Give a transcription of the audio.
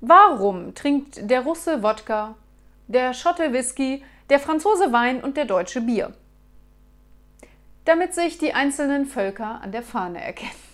Warum trinkt der Russe Wodka, der Schotte Whisky, der Franzose Wein und der Deutsche Bier? Damit sich die einzelnen Völker an der Fahne erkennen.